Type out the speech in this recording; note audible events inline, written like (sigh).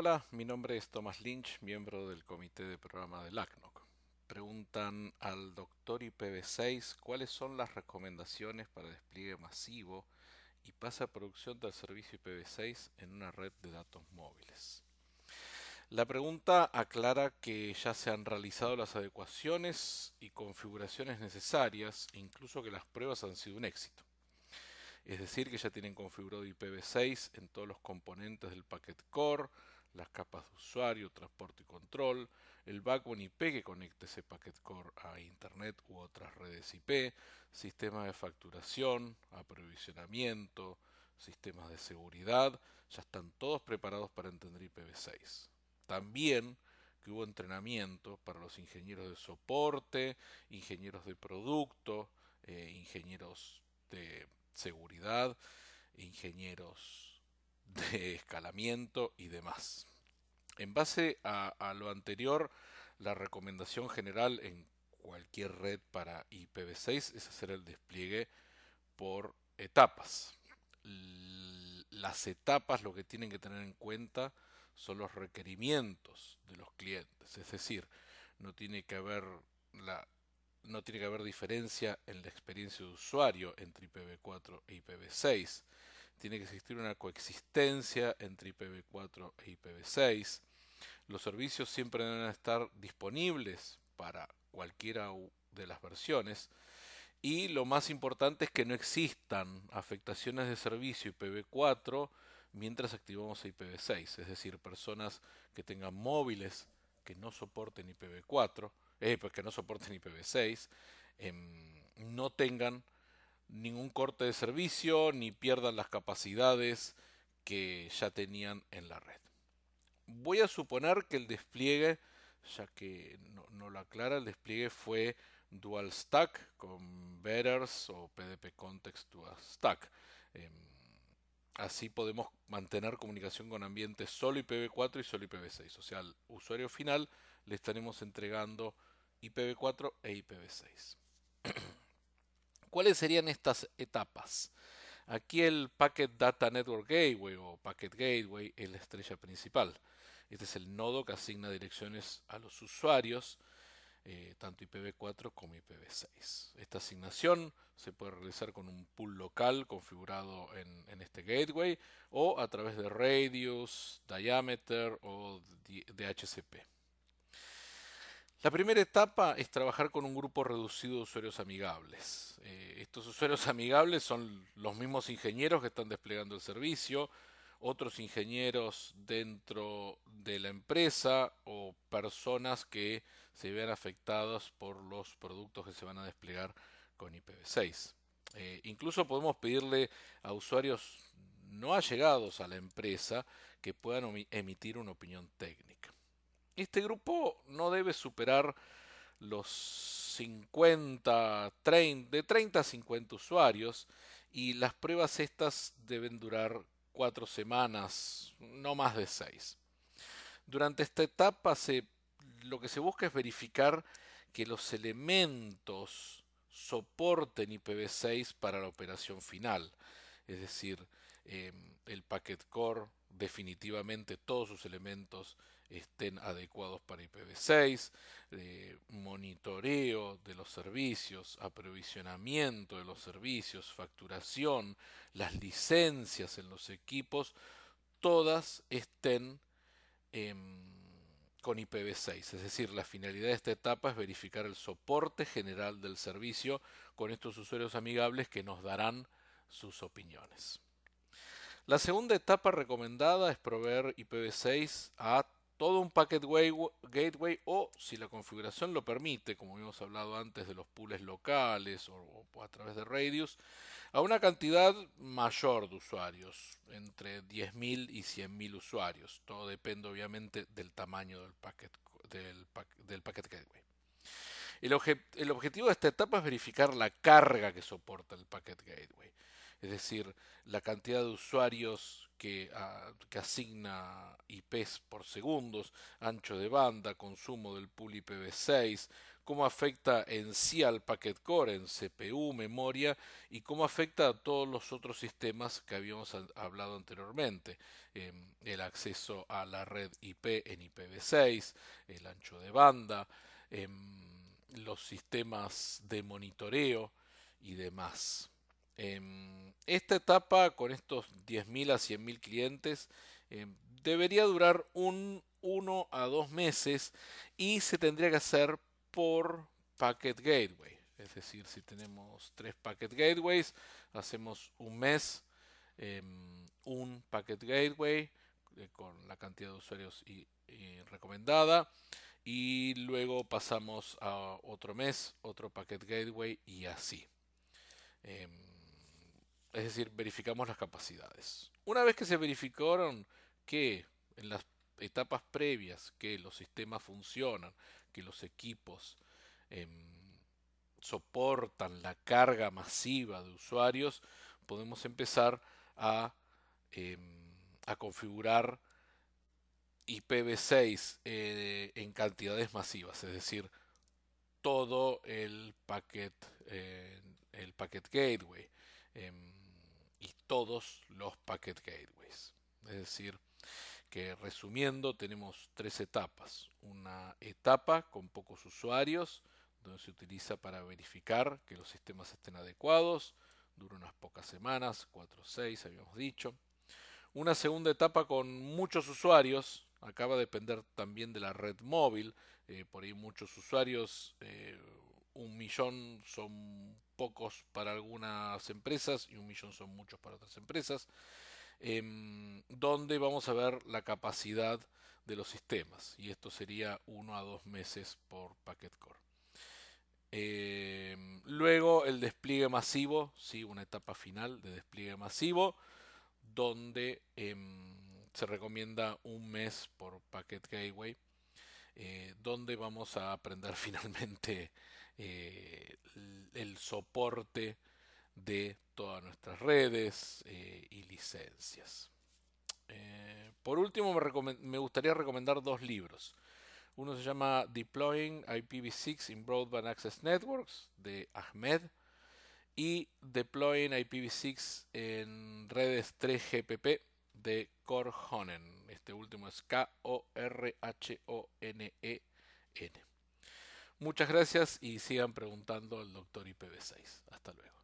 Hola, mi nombre es Thomas Lynch, miembro del comité de programa del ACNOC. Preguntan al doctor IPv6 cuáles son las recomendaciones para despliegue masivo y pasa a producción del servicio IPv6 en una red de datos móviles. La pregunta aclara que ya se han realizado las adecuaciones y configuraciones necesarias, incluso que las pruebas han sido un éxito. Es decir, que ya tienen configurado IPv6 en todos los componentes del packet core, las capas de usuario, transporte y control, el backbone IP que conecta ese packet core a Internet u otras redes IP, sistemas de facturación, aprovisionamiento, sistemas de seguridad, ya están todos preparados para entender IPv6. También que hubo entrenamiento para los ingenieros de soporte, ingenieros de producto, eh, ingenieros de seguridad, ingenieros de escalamiento y demás. En base a, lo anterior, la recomendación general en cualquier red para IPv6 es hacer el despliegue por etapas. Las etapas lo que tienen que tener en cuenta son los requerimientos de los clientes, es decir, no tiene que haber no tiene que haber diferencia en la experiencia de usuario entre IPv4 e IPv6. Tiene que existir una coexistencia entre IPv4 e IPv6. Los servicios siempre deben estar disponibles para cualquiera de las versiones. Y lo más importante es que no existan afectaciones de servicio IPv4 mientras activamos IPv6. Es decir, personas que tengan móviles que no soporten IPv4 eh, pues que no soporten IPv6, em, no tengan ningún corte de servicio ni pierdan las capacidades que ya tenían en la red. Voy a suponer que el despliegue, ya que no, lo aclara, el despliegue fue dual stack con Betters o PDP Context Dual Stack. Em, así podemos mantener comunicación con ambientes solo IPv4 y solo IPv6. O sea, al usuario final le estaremos entregando IPv4 e IPv6. ¿Cuáles serían estas etapas? Aquí el Packet Data Network Gateway o Packet Gateway es la estrella principal. Este es el nodo que asigna direcciones a los usuarios, eh, tanto IPv4 como IPv6. Esta asignación se puede realizar con un pool local configurado en, en este gateway o a través de radius, diameter o DHCP. La primera etapa es trabajar con un grupo reducido de usuarios amigables. Eh, estos usuarios amigables son los mismos ingenieros que están desplegando el servicio, otros ingenieros dentro de la empresa o personas que se vean afectadas por los productos que se van a desplegar con IPv6. Eh, incluso podemos pedirle a usuarios no allegados a la empresa que puedan emitir una opinión técnica. Este grupo no debe superar los 50, 30, de 30 a 50 usuarios y las pruebas estas deben durar 4 semanas, no más de 6. Durante esta etapa lo que se busca es verificar que los elementos soporten IPv6 para la operación final, es decir, eh, el packet core, definitivamente todos sus elementos estén adecuados para IPv6, eh, monitoreo de los servicios, aprovisionamiento de los servicios, facturación, las licencias en los equipos, todas estén con IPv6. Es decir, la finalidad de esta etapa es verificar el soporte general del servicio con estos usuarios amigables que nos darán sus opiniones. La segunda etapa recomendada es proveer IPv6 a todo un packet gateway o, si la configuración lo permite, como habíamos hablado antes de los pools locales o, a través de radius, a una cantidad mayor de usuarios, entre 10.000 y 100.000 usuarios. Todo depende obviamente del tamaño del packet, del, packet gateway. El, el objetivo de esta etapa es verificar la carga que soporta el packet gateway es decir, la cantidad de usuarios que, ah, que, asigna IPs por segundos, ancho de banda, consumo del pool IPv6, cómo afecta en sí al packet core, en CPU, memoria, y cómo afecta a todos los otros sistemas que habíamos hablado anteriormente. Em, el acceso a la red IP en IPv6, el ancho de banda, em, los sistemas de monitoreo y demás. Em, esta etapa con estos 10.000 a 100.000 clientes debería durar un 1 a 2 meses y se tendría que hacer por Packet Gateway. Es decir, si tenemos tres Packet Gateways, hacemos un mes em, un Packet Gateway eh, con la cantidad de usuarios recomendada y luego pasamos a otro mes, otro Packet Gateway y así. Em, es decir, verificamos las capacidades. Una vez que se verificaron que en las etapas previas que los sistemas funcionan, que los equipos em, soportan la carga masiva de usuarios, podemos empezar a, em, configurar IPv6 eh, en cantidades masivas, es decir, todo el packet, eh, el packet gateway em, y todos los packet gateways. Es decir, que resumiendo tenemos tres etapas. Una etapa con pocos usuarios, donde se utiliza para verificar que los sistemas estén adecuados, dura unas pocas semanas, 4 o 6 habíamos dicho. Una segunda etapa con muchos usuarios, acaba de depender también de la red móvil, eh, por ahí muchos usuarios, eh, un millón son pocos para algunas empresas y un millón son muchos para otras empresas. Em, donde vamos a ver la capacidad de los sistemas y esto sería uno a dos meses por packet core. Em, luego el despliegue masivo, sí, una etapa final de despliegue masivo donde em, se recomienda un mes por packet gateway eh, donde vamos a aprender (laughs) finalmente eh, el soporte de todas nuestras redes eh, y licencias. Eh, por último, me, gustaría recomendar dos libros. Uno se llama Deploying IPv6 in Broadband Access Networks de Ahmed y Deploying IPv6 en redes 3GPP de Korhonen. Este último es K-O-R-H-O-N-E-N. -E Muchas gracias y sigan preguntando al doctor IPv6. Hasta luego.